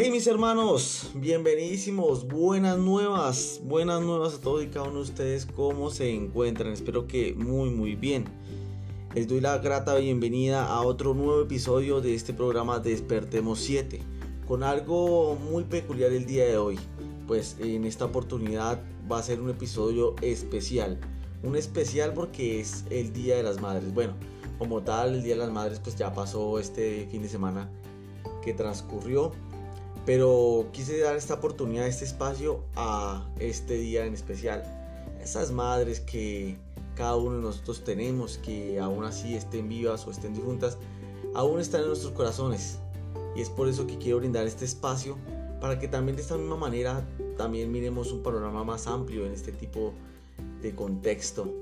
Hey mis hermanos, bienvenidísimos, buenas nuevas, buenas nuevas a todos y cada uno de ustedes, ¿cómo se encuentran? Espero que muy muy bien. Les doy la grata bienvenida a otro nuevo episodio de este programa Despertemos 7, con algo muy peculiar el día de hoy, pues en esta oportunidad va a ser un episodio especial, un especial porque es el Día de las Madres. Bueno, como tal, el Día de las Madres pues ya pasó este fin de semana que transcurrió pero quise dar esta oportunidad, este espacio a este día en especial. Esas madres que cada uno de nosotros tenemos, que aún así estén vivas o estén difuntas, aún están en nuestros corazones. Y es por eso que quiero brindar este espacio para que también de esta misma manera también miremos un panorama más amplio en este tipo de contexto.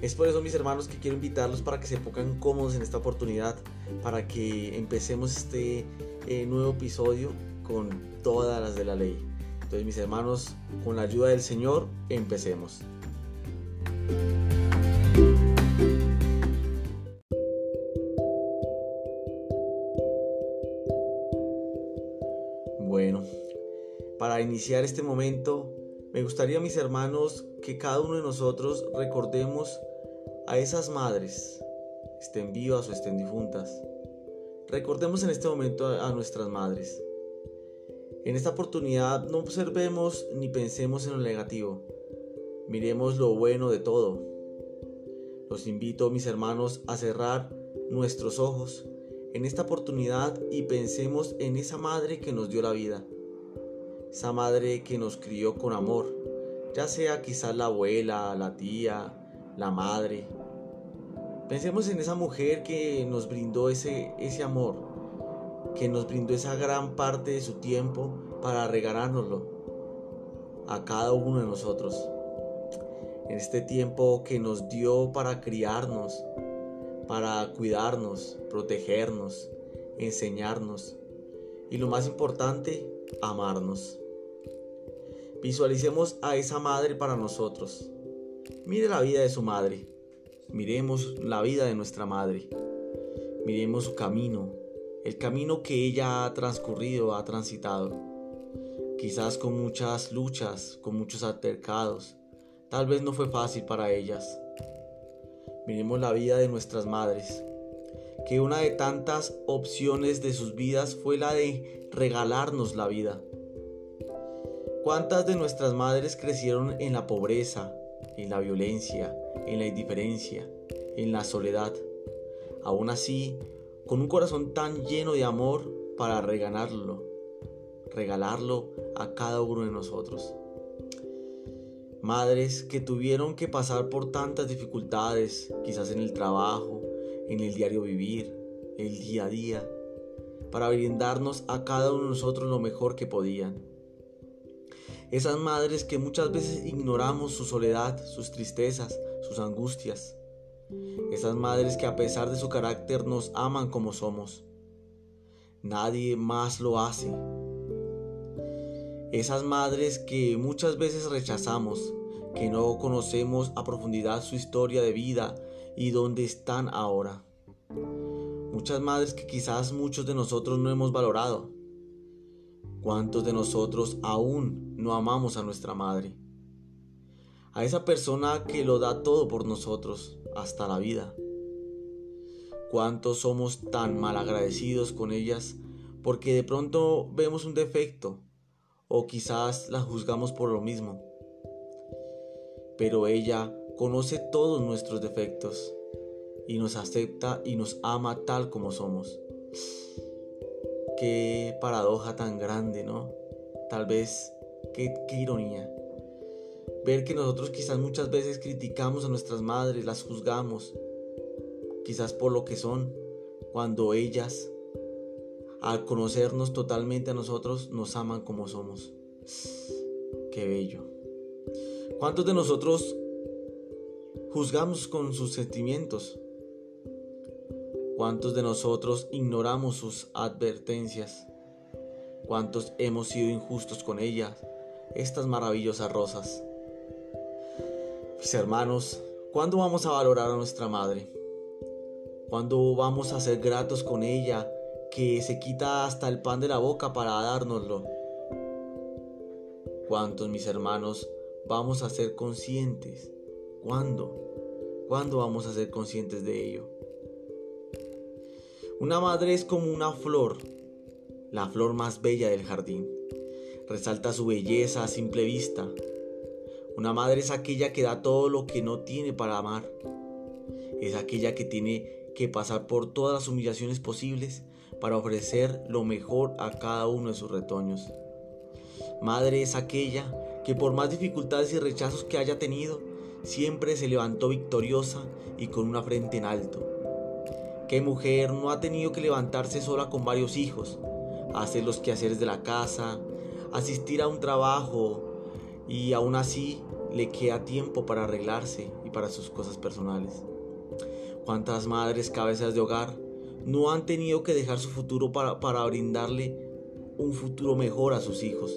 Es por eso mis hermanos que quiero invitarlos para que se pongan cómodos en esta oportunidad, para que empecemos este eh, nuevo episodio con todas las de la ley. Entonces mis hermanos, con la ayuda del Señor, empecemos. Bueno, para iniciar este momento, me gustaría mis hermanos que cada uno de nosotros recordemos a esas madres, estén vivas o estén difuntas. Recordemos en este momento a nuestras madres en esta oportunidad no observemos ni pensemos en lo negativo, miremos lo bueno de todo. Los invito, mis hermanos, a cerrar nuestros ojos en esta oportunidad y pensemos en esa madre que nos dio la vida, esa madre que nos crió con amor, ya sea quizás la abuela, la tía, la madre. Pensemos en esa mujer que nos brindó ese, ese amor, que nos brindó esa gran parte de su tiempo para regalárnoslo a cada uno de nosotros. En este tiempo que nos dio para criarnos, para cuidarnos, protegernos, enseñarnos y lo más importante, amarnos. Visualicemos a esa madre para nosotros. Mire la vida de su madre. Miremos la vida de nuestra madre. Miremos su camino, el camino que ella ha transcurrido, ha transitado, quizás con muchas luchas, con muchos altercados, tal vez no fue fácil para ellas. Miremos la vida de nuestras madres, que una de tantas opciones de sus vidas fue la de regalarnos la vida. ¿Cuántas de nuestras madres crecieron en la pobreza, en la violencia, en la indiferencia, en la soledad? Aún así, con un corazón tan lleno de amor para regalarlo, regalarlo a cada uno de nosotros. Madres que tuvieron que pasar por tantas dificultades, quizás en el trabajo, en el diario vivir, el día a día, para brindarnos a cada uno de nosotros lo mejor que podían. Esas madres que muchas veces ignoramos su soledad, sus tristezas, sus angustias, esas madres que a pesar de su carácter nos aman como somos. Nadie más lo hace. Esas madres que muchas veces rechazamos, que no conocemos a profundidad su historia de vida y dónde están ahora. Muchas madres que quizás muchos de nosotros no hemos valorado. ¿Cuántos de nosotros aún no amamos a nuestra madre? A esa persona que lo da todo por nosotros, hasta la vida. ¿Cuántos somos tan mal agradecidos con ellas porque de pronto vemos un defecto o quizás la juzgamos por lo mismo? Pero ella conoce todos nuestros defectos y nos acepta y nos ama tal como somos. Qué paradoja tan grande, ¿no? Tal vez, qué, qué ironía. Ver que nosotros quizás muchas veces criticamos a nuestras madres, las juzgamos, quizás por lo que son, cuando ellas, al conocernos totalmente a nosotros, nos aman como somos. Qué bello. ¿Cuántos de nosotros juzgamos con sus sentimientos? ¿Cuántos de nosotros ignoramos sus advertencias? ¿Cuántos hemos sido injustos con ellas? Estas maravillosas rosas. Mis hermanos, ¿cuándo vamos a valorar a nuestra madre? ¿Cuándo vamos a ser gratos con ella que se quita hasta el pan de la boca para dárnoslo. ¿Cuántos, mis hermanos, vamos a ser conscientes? ¿Cuándo? ¿Cuándo vamos a ser conscientes de ello? Una madre es como una flor, la flor más bella del jardín. Resalta su belleza a simple vista. Una madre es aquella que da todo lo que no tiene para amar. Es aquella que tiene que pasar por todas las humillaciones posibles para ofrecer lo mejor a cada uno de sus retoños. Madre es aquella que por más dificultades y rechazos que haya tenido, siempre se levantó victoriosa y con una frente en alto. ¿Qué mujer no ha tenido que levantarse sola con varios hijos, hacer los quehaceres de la casa, asistir a un trabajo y aún así le queda tiempo para arreglarse y para sus cosas personales? ¿Cuántas madres cabezas de hogar no han tenido que dejar su futuro para, para brindarle un futuro mejor a sus hijos?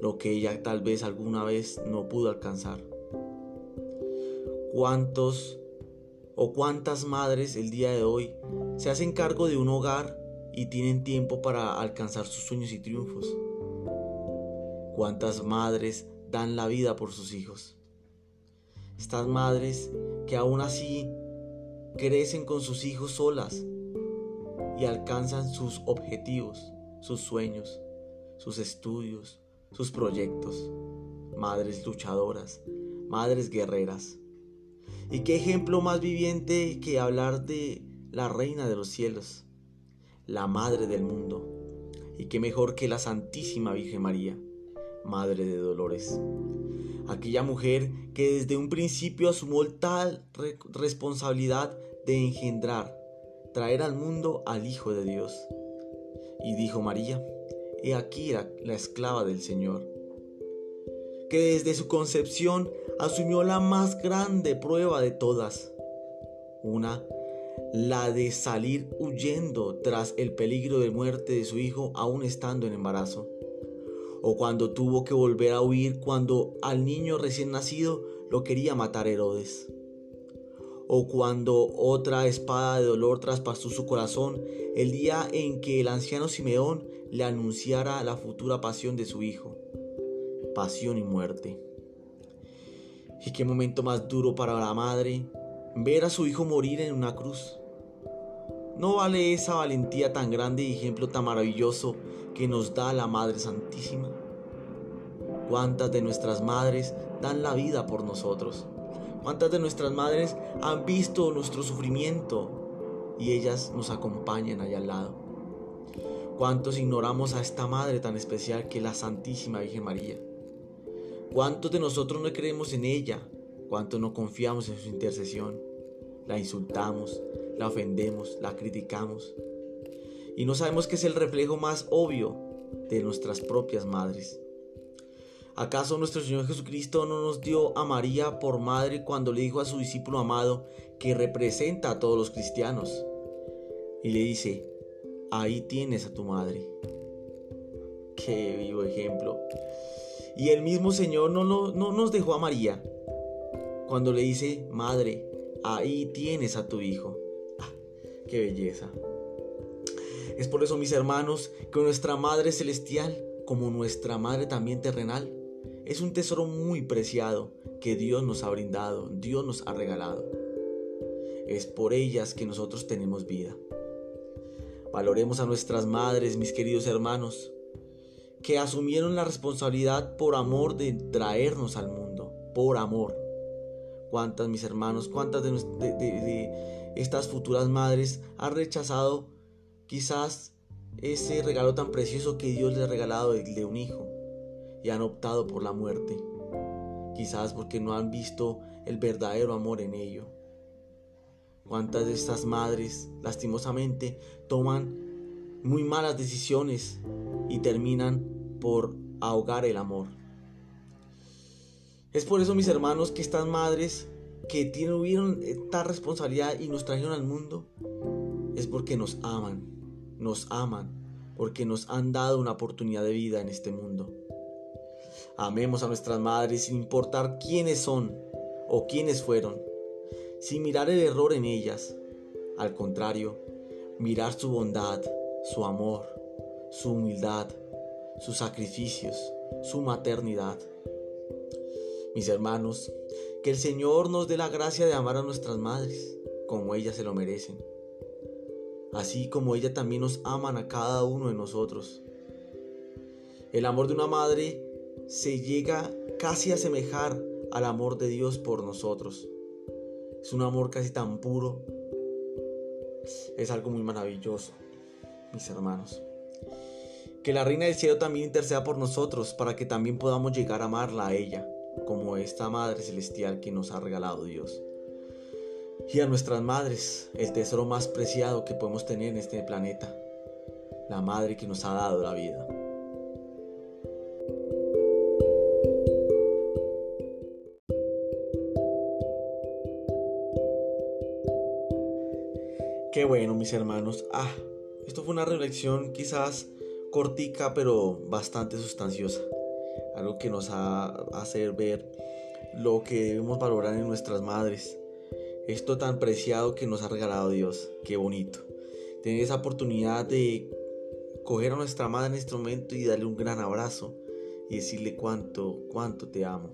Lo que ella tal vez alguna vez no pudo alcanzar. ¿Cuántos o cuántas madres el día de hoy se hacen cargo de un hogar y tienen tiempo para alcanzar sus sueños y triunfos. ¿Cuántas madres dan la vida por sus hijos? Estas madres que aún así crecen con sus hijos solas y alcanzan sus objetivos, sus sueños, sus estudios, sus proyectos. Madres luchadoras, madres guerreras. Y qué ejemplo más viviente que hablar de la reina de los cielos, la madre del mundo. Y qué mejor que la Santísima Virgen María, madre de dolores. Aquella mujer que desde un principio asumió tal responsabilidad de engendrar, traer al mundo al Hijo de Dios. Y dijo María, he aquí la esclava del Señor que desde su concepción asumió la más grande prueba de todas. Una, la de salir huyendo tras el peligro de muerte de su hijo aún estando en embarazo. O cuando tuvo que volver a huir cuando al niño recién nacido lo quería matar Herodes. O cuando otra espada de dolor traspasó su corazón el día en que el anciano Simeón le anunciara la futura pasión de su hijo pasión y muerte. Y qué momento más duro para la madre ver a su hijo morir en una cruz. ¿No vale esa valentía tan grande y ejemplo tan maravilloso que nos da la Madre Santísima? ¿Cuántas de nuestras madres dan la vida por nosotros? ¿Cuántas de nuestras madres han visto nuestro sufrimiento y ellas nos acompañan allá al lado? ¿Cuántos ignoramos a esta Madre tan especial que es la Santísima Virgen María? ¿Cuántos de nosotros no creemos en ella? ¿Cuántos no confiamos en su intercesión? La insultamos, la ofendemos, la criticamos. Y no sabemos que es el reflejo más obvio de nuestras propias madres. ¿Acaso nuestro Señor Jesucristo no nos dio a María por madre cuando le dijo a su discípulo amado que representa a todos los cristianos? Y le dice, ahí tienes a tu madre. Qué vivo ejemplo. Y el mismo Señor no, no, nos dejó a María cuando le dice, Madre, ahí tienes a tu hijo. Ah, ¡Qué belleza! Es por eso, mis hermanos, que nuestra Madre Celestial, como nuestra Madre también terrenal, es un tesoro muy preciado que Dios nos ha brindado, Dios nos ha regalado. Es por ellas que nosotros tenemos vida. Valoremos a nuestras madres, mis queridos hermanos, que asumieron la responsabilidad por amor de traernos al mundo, por amor. ¿Cuántas, mis hermanos, cuántas de, estas futuras madres han rechazado quizás ese regalo tan precioso que Dios les ha regalado de un hijo y han optado por la muerte? Quizás porque no han visto el verdadero amor en ello. ¿Cuántas de estas madres, lastimosamente, toman muy malas decisiones y terminan por ahogar el amor. Es por eso, mis hermanos, que estas madres que tuvieron esta responsabilidad y nos trajeron al mundo, es porque nos aman, nos aman, porque nos han dado una oportunidad de vida en este mundo. Amemos a nuestras madres sin importar quiénes son o quiénes fueron, sin mirar el error en ellas. Al contrario, mirar su bondad, su amor, su humildad, sus sacrificios, su maternidad. Mis hermanos, que el Señor nos dé la gracia de amar a nuestras madres como ellas se lo merecen, así como ellas también nos aman a cada uno de nosotros. El amor de una madre se llega casi a asemejar al amor de Dios por nosotros. Es un amor casi tan puro. Es algo muy maravilloso, mis hermanos. Que la Reina del Cielo también interceda por nosotros para que también podamos llegar a amarla a ella, como esta Madre Celestial que nos ha regalado Dios. Y a nuestras madres, el tesoro más preciado que podemos tener en este planeta, la Madre que nos ha dado la vida. Bueno, mis hermanos. Ah, esto fue una reflexión quizás cortica pero bastante sustanciosa. Algo que nos ha hacer ver lo que debemos valorar en nuestras madres. Esto tan preciado que nos ha regalado Dios. Qué bonito. Tener esa oportunidad de coger a nuestra madre en este momento y darle un gran abrazo y decirle cuánto, cuánto te amo.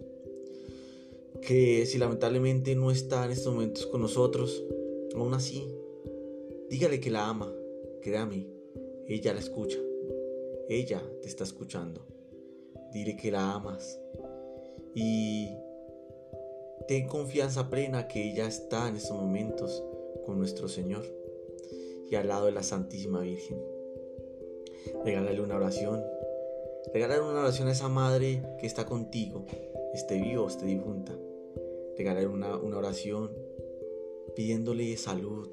Que si lamentablemente no está en estos momentos con nosotros, aún así, dígale que la ama, créame, ella la escucha. Ella te está escuchando. Dile que la amas. Y ten confianza plena que ella está en estos momentos con nuestro Señor y al lado de la Santísima Virgen. Regálale una oración. Regálale una oración a esa madre que está contigo, esté vivo esté difunta. Regálale una, una oración pidiéndole salud,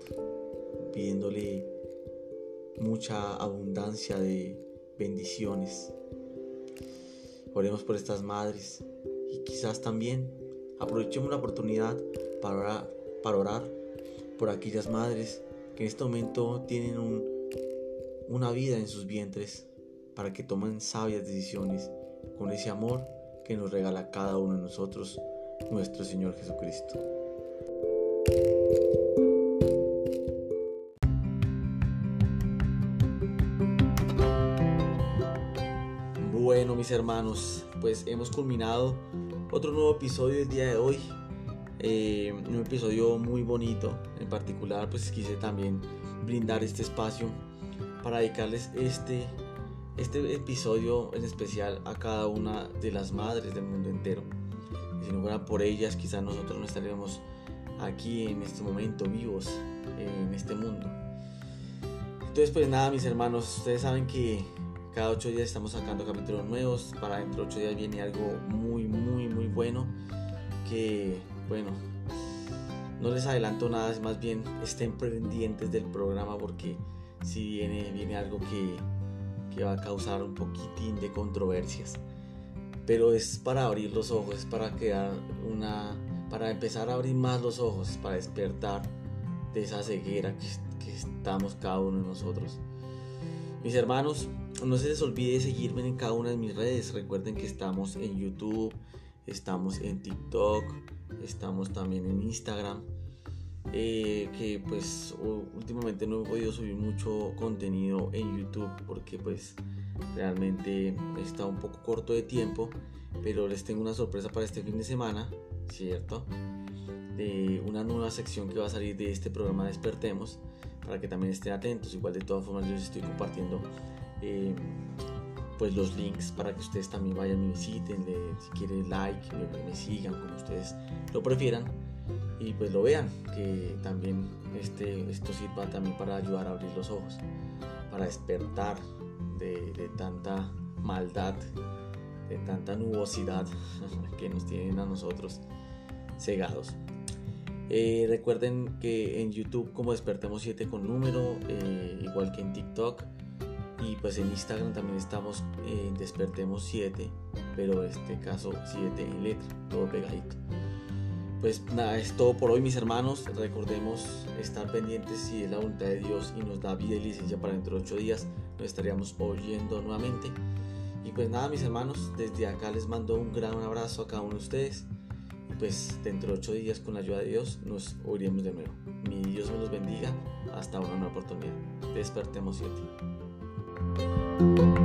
pidiéndole mucha abundancia de bendiciones. Oremos por estas madres y quizás también aprovechemos la oportunidad para orar, por aquellas madres que en este momento tienen una vida en sus vientres para que tomen sabias decisiones con ese amor que nos regala cada uno de nosotros, nuestro Señor Jesucristo. Mis hermanos, pues hemos culminado otro nuevo episodio del día de hoy. Eh, un episodio muy bonito. En particular, pues quise también brindar este espacio para dedicarles este, este episodio en especial a cada una de las madres del mundo entero. si no fuera por ellas, quizás nosotros no estaríamos aquí en este momento vivos en este mundo. Entonces, pues nada, mis hermanos, ustedes saben que cada ocho días estamos sacando capítulos nuevos. Para dentro de ocho días viene algo muy, muy, muy bueno. Que, bueno, no les adelanto nada, es más bien estén pendientes del programa porque si viene, viene algo que, que va a causar un poquitín de controversias. Pero es para abrir los ojos, es para crear una. para empezar a abrir más los ojos, para despertar de esa ceguera que, que estamos cada uno de nosotros. Mis hermanos, no se les olvide seguirme en cada una de mis redes. Recuerden que estamos en YouTube, estamos en TikTok, estamos también en Instagram. Eh, que pues últimamente no he podido subir mucho contenido en YouTube porque pues realmente está un poco corto de tiempo. Pero les tengo una sorpresa para este fin de semana, ¿cierto? De una nueva sección que va a salir de este programa Despertemos para que también estén atentos. Igual de todas formas yo les estoy compartiendo eh, pues los links para que ustedes también vayan y visiten, si quieren like, me, sigan como ustedes lo prefieran y pues lo vean, que también este, esto sirva también para ayudar a abrir los ojos, para despertar de, tanta maldad, de tanta nubosidad que nos tienen a nosotros cegados. Eh, recuerden que en YouTube como Despertemos 7 con número, eh, igual que en TikTok, y pues en Instagram también estamos en Despertemos 7, pero en este caso 7 en letra, todo pegadito. Pues nada, es todo por hoy mis hermanos. Recordemos estar pendientes si es la voluntad de Dios y nos da vida y licencia para dentro de 8 días. Nos estaríamos oyendo nuevamente. Y pues nada mis hermanos, desde acá les mando un gran abrazo a cada uno de ustedes. Y pues dentro de 8 días con la ayuda de Dios nos oiremos de nuevo. Mi Dios me los bendiga. Hasta una nueva oportunidad. Despertemos 7. Música